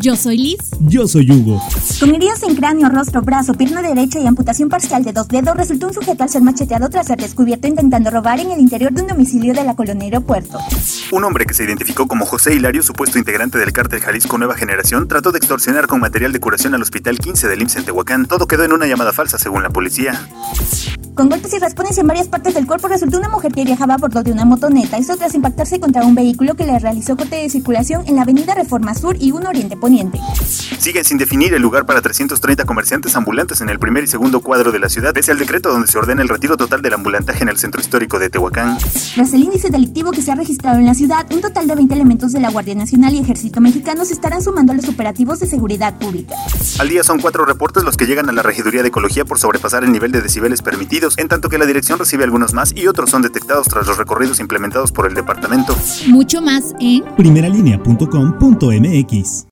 Yo soy Liz. Yo soy Hugo. Con heridas en cráneo, rostro, brazo, pierna derecha y amputación parcial de dos dedos, resultó un sujeto al ser macheteado tras ser descubierto intentando robar en el interior de un domicilio de la colonia Aeropuerto. Un hombre que se identificó como José Hilario, supuesto integrante del cártel Jalisco Nueva Generación, trató de extorsionar con material de curación al Hospital 15 del IMSS en Tehuacán. Todo quedó en una llamada falsa, según la policía. Con golpes y raspones en varias partes del cuerpo resultó una mujer que viajaba a bordo de una motoneta, esto tras impactarse contra un vehículo que le realizó corte de circulación en la avenida Reforma Sur y 1 Oriente Poniente. Siguen sin definir el lugar para 330 comerciantes ambulantes en el primer y segundo cuadro de la ciudad, pese al decreto donde se ordena el retiro total del ambulantaje en el centro histórico de Tehuacán. Tras el índice delictivo que se ha registrado en la ciudad, un total de 20 elementos de la Guardia Nacional y Ejército Mexicano se estarán sumando a los operativos de seguridad pública. Al día son cuatro reportes los que llegan a la Regiduría de Ecología por sobrepasar el nivel de decibeles permitidos, en tanto que la dirección recibe algunos más y otros son detectados tras los recorridos implementados por el departamento. Mucho más en primeralinea.com.mx.